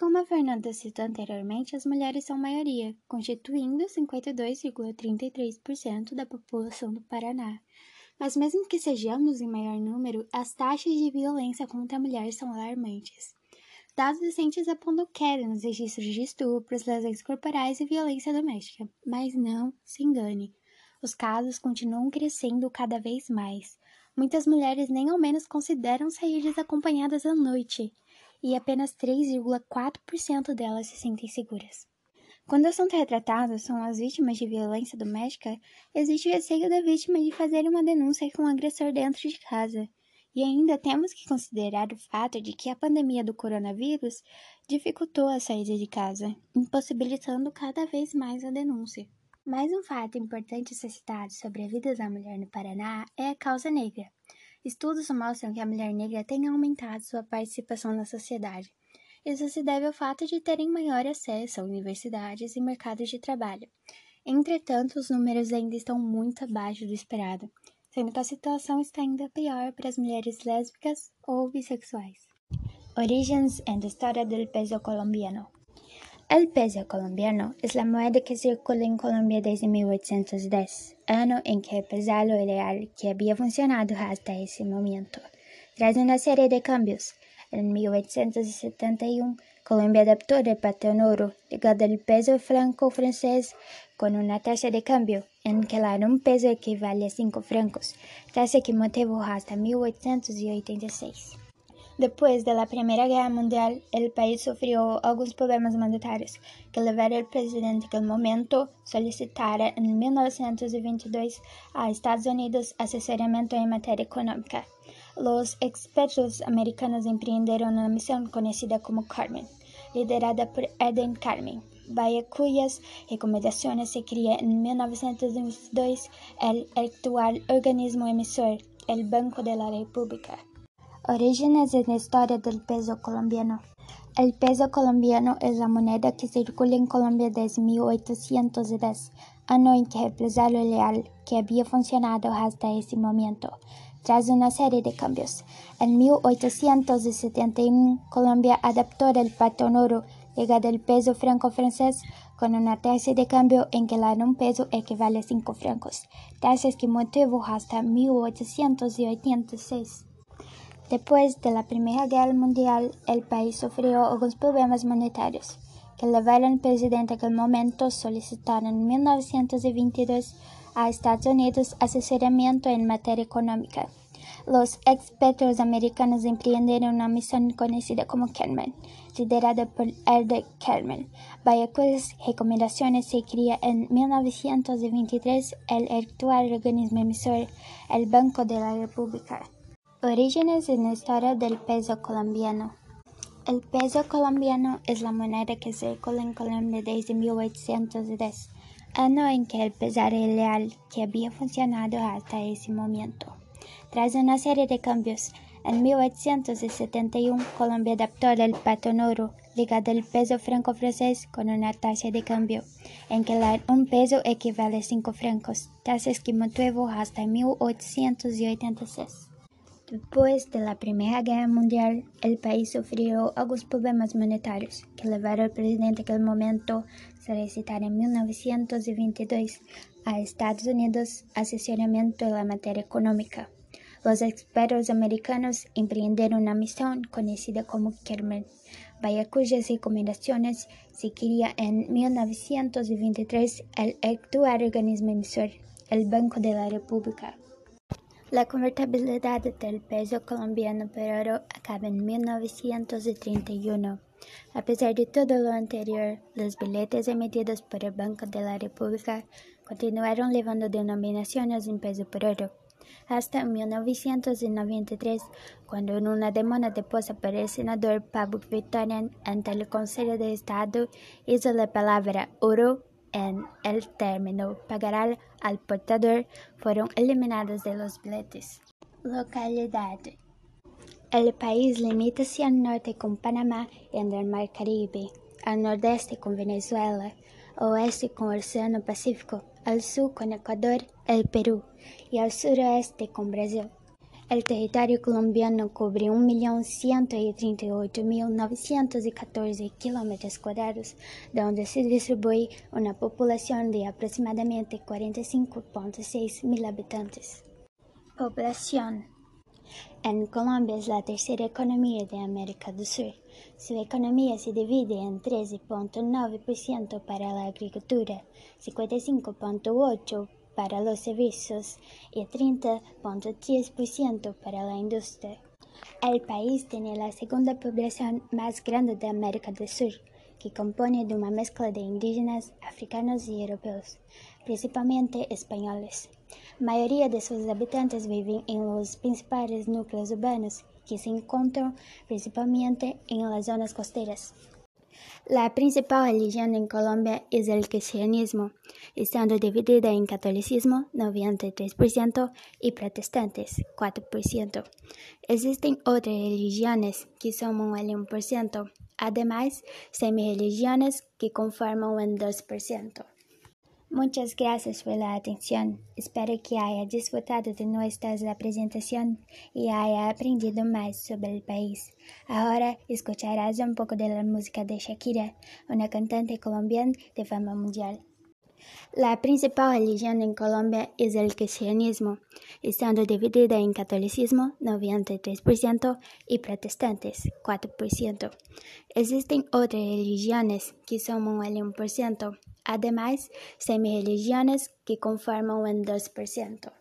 Como a Fernanda citou anteriormente, as mulheres são maioria, constituindo 52,33% da população do Paraná. Mas mesmo que sejamos em maior número, as taxas de violência contra a mulher são alarmantes. Dados recentes apontam queda nos registros de estupros, lesões corporais e violência doméstica. Mas não se engane, os casos continuam crescendo cada vez mais. Muitas mulheres nem ao menos consideram sair desacompanhadas à noite, e apenas 3,4% delas se sentem seguras. Quando o assunto retratado são as vítimas de violência doméstica, existe o receio da vítima de fazer uma denúncia com o agressor dentro de casa. E ainda temos que considerar o fato de que a pandemia do coronavírus dificultou a saída de casa, impossibilitando cada vez mais a denúncia. Mais um fato importante a ser citado sobre a vida da mulher no Paraná é a causa negra. Estudos mostram que a mulher negra tem aumentado sua participação na sociedade. Isso se deve ao fato de terem maior acesso a universidades e mercados de trabalho. Entretanto, os números ainda estão muito abaixo do esperado, sendo que a situação está ainda pior para as mulheres lésbicas ou bissexuais. Orígenes e História do peso colombiano. El peso colombiano es la moneda que circula en Colombia desde 1810, año en que el peso real que había funcionado hasta ese momento. Tras una serie de cambios, en 1871 Colombia adaptó el patrón oro, ligado al peso franco-francés, con una tasa de cambio en que la un peso equivale a 5 francos, tasa que mantuvo hasta 1886. Después de la Primera Guerra Mundial, el país sufrió algunos problemas monetarios que llevaron al presidente del momento solicitar en 1922 a Estados Unidos asesoramiento en materia económica. Los expertos americanos emprendieron una misión conocida como Carmen, liderada por Eden Carmen, vaya cuyas recomendaciones se crea en 1922 el actual organismo emisor, el Banco de la República. Orígenes en la historia del peso colombiano. El peso colombiano es la moneda que circula en Colombia desde 1810, año en que el peso real que había funcionado hasta ese momento, tras una serie de cambios. En 1871, Colombia adaptó el patrón oro, ligado al peso franco-francés, con una tasa de cambio en que la un peso equivale a 5 francos, tasas que mantuvo hasta 1886. Después de la Primera Guerra Mundial, el país sufrió algunos problemas monetarios que llevaron al presidente aquel momento solicitar en 1922 a Estados Unidos asesoramiento en materia económica. Los expertos americanos emprendieron una misión conocida como Kerman, liderada por Erde Kerman, vaya cuyas recomendaciones se crea en 1923 el actual organismo emisor, el Banco de la República. Orígenes en la historia del peso colombiano. El peso colombiano es la moneda que circula en Colombia desde 1810, año en que el peso real que había funcionado hasta ese momento. Tras una serie de cambios, en 1871 Colombia adaptó el patrón oro ligado al peso franco-francés con una tasa de cambio en que un peso equivale a 5 francos, tasas que mantuvo hasta 1886. Después de la Primera Guerra Mundial, el país sufrió algunos problemas monetarios que llevaron al presidente en aquel momento solicitar en 1922 a Estados Unidos asesoramiento en la materia económica. Los expertos americanos emprendieron una misión conocida como Kerman, vaya cuyas recomendaciones se quería en 1923 el actual organismo emisor, el Banco de la República. La convertibilidad del peso colombiano por oro acaba en 1931. A pesar de todo lo anterior, los billetes emitidos por el Banco de la República continuaron llevando denominaciones en peso por oro, hasta 1993, cuando en una demanda depuesta por el senador Pablo Victorian ante el Consejo de Estado hizo la palabra oro en el término pagará al portador fueron eliminados de los billetes. Localidad. El país limita al norte con Panamá en el Mar Caribe, al nordeste con Venezuela, oeste con el Océano Pacífico, al sur con Ecuador, el Perú y al suroeste con Brasil. El territorio colombiano cubre 1.138.914 kilómetros cuadrados, donde se distribuye una población de aproximadamente 45.6 mil habitantes. Población en Colombia es la tercera economía de América del Sur. Su economía se divide en 13.9% para la agricultura, 55.8% para los servicios y 30.3% para la industria. El país tiene la segunda población más grande de América del Sur, que compone de una mezcla de indígenas, africanos y europeos, principalmente españoles. La mayoría de sus habitantes viven en los principales núcleos urbanos, que se encuentran principalmente en las zonas costeras. La principal religión en Colombia es el cristianismo, estando dividida en catolicismo 93% y protestantes 4%. Existen otras religiones que son un 1%, además semi-religiones que conforman un 2%. Muchas gracias por la atención. Espero que haya disfrutado de nuestra presentación y haya aprendido más sobre el país. Ahora escucharás un poco de la música de Shakira, una cantante colombiana de fama mundial. La principal religión en Colombia es el cristianismo, estando dividida en catolicismo 93% y protestantes 4%. Existen otras religiones que son un 1%, además semi-religiones que conforman un 2%.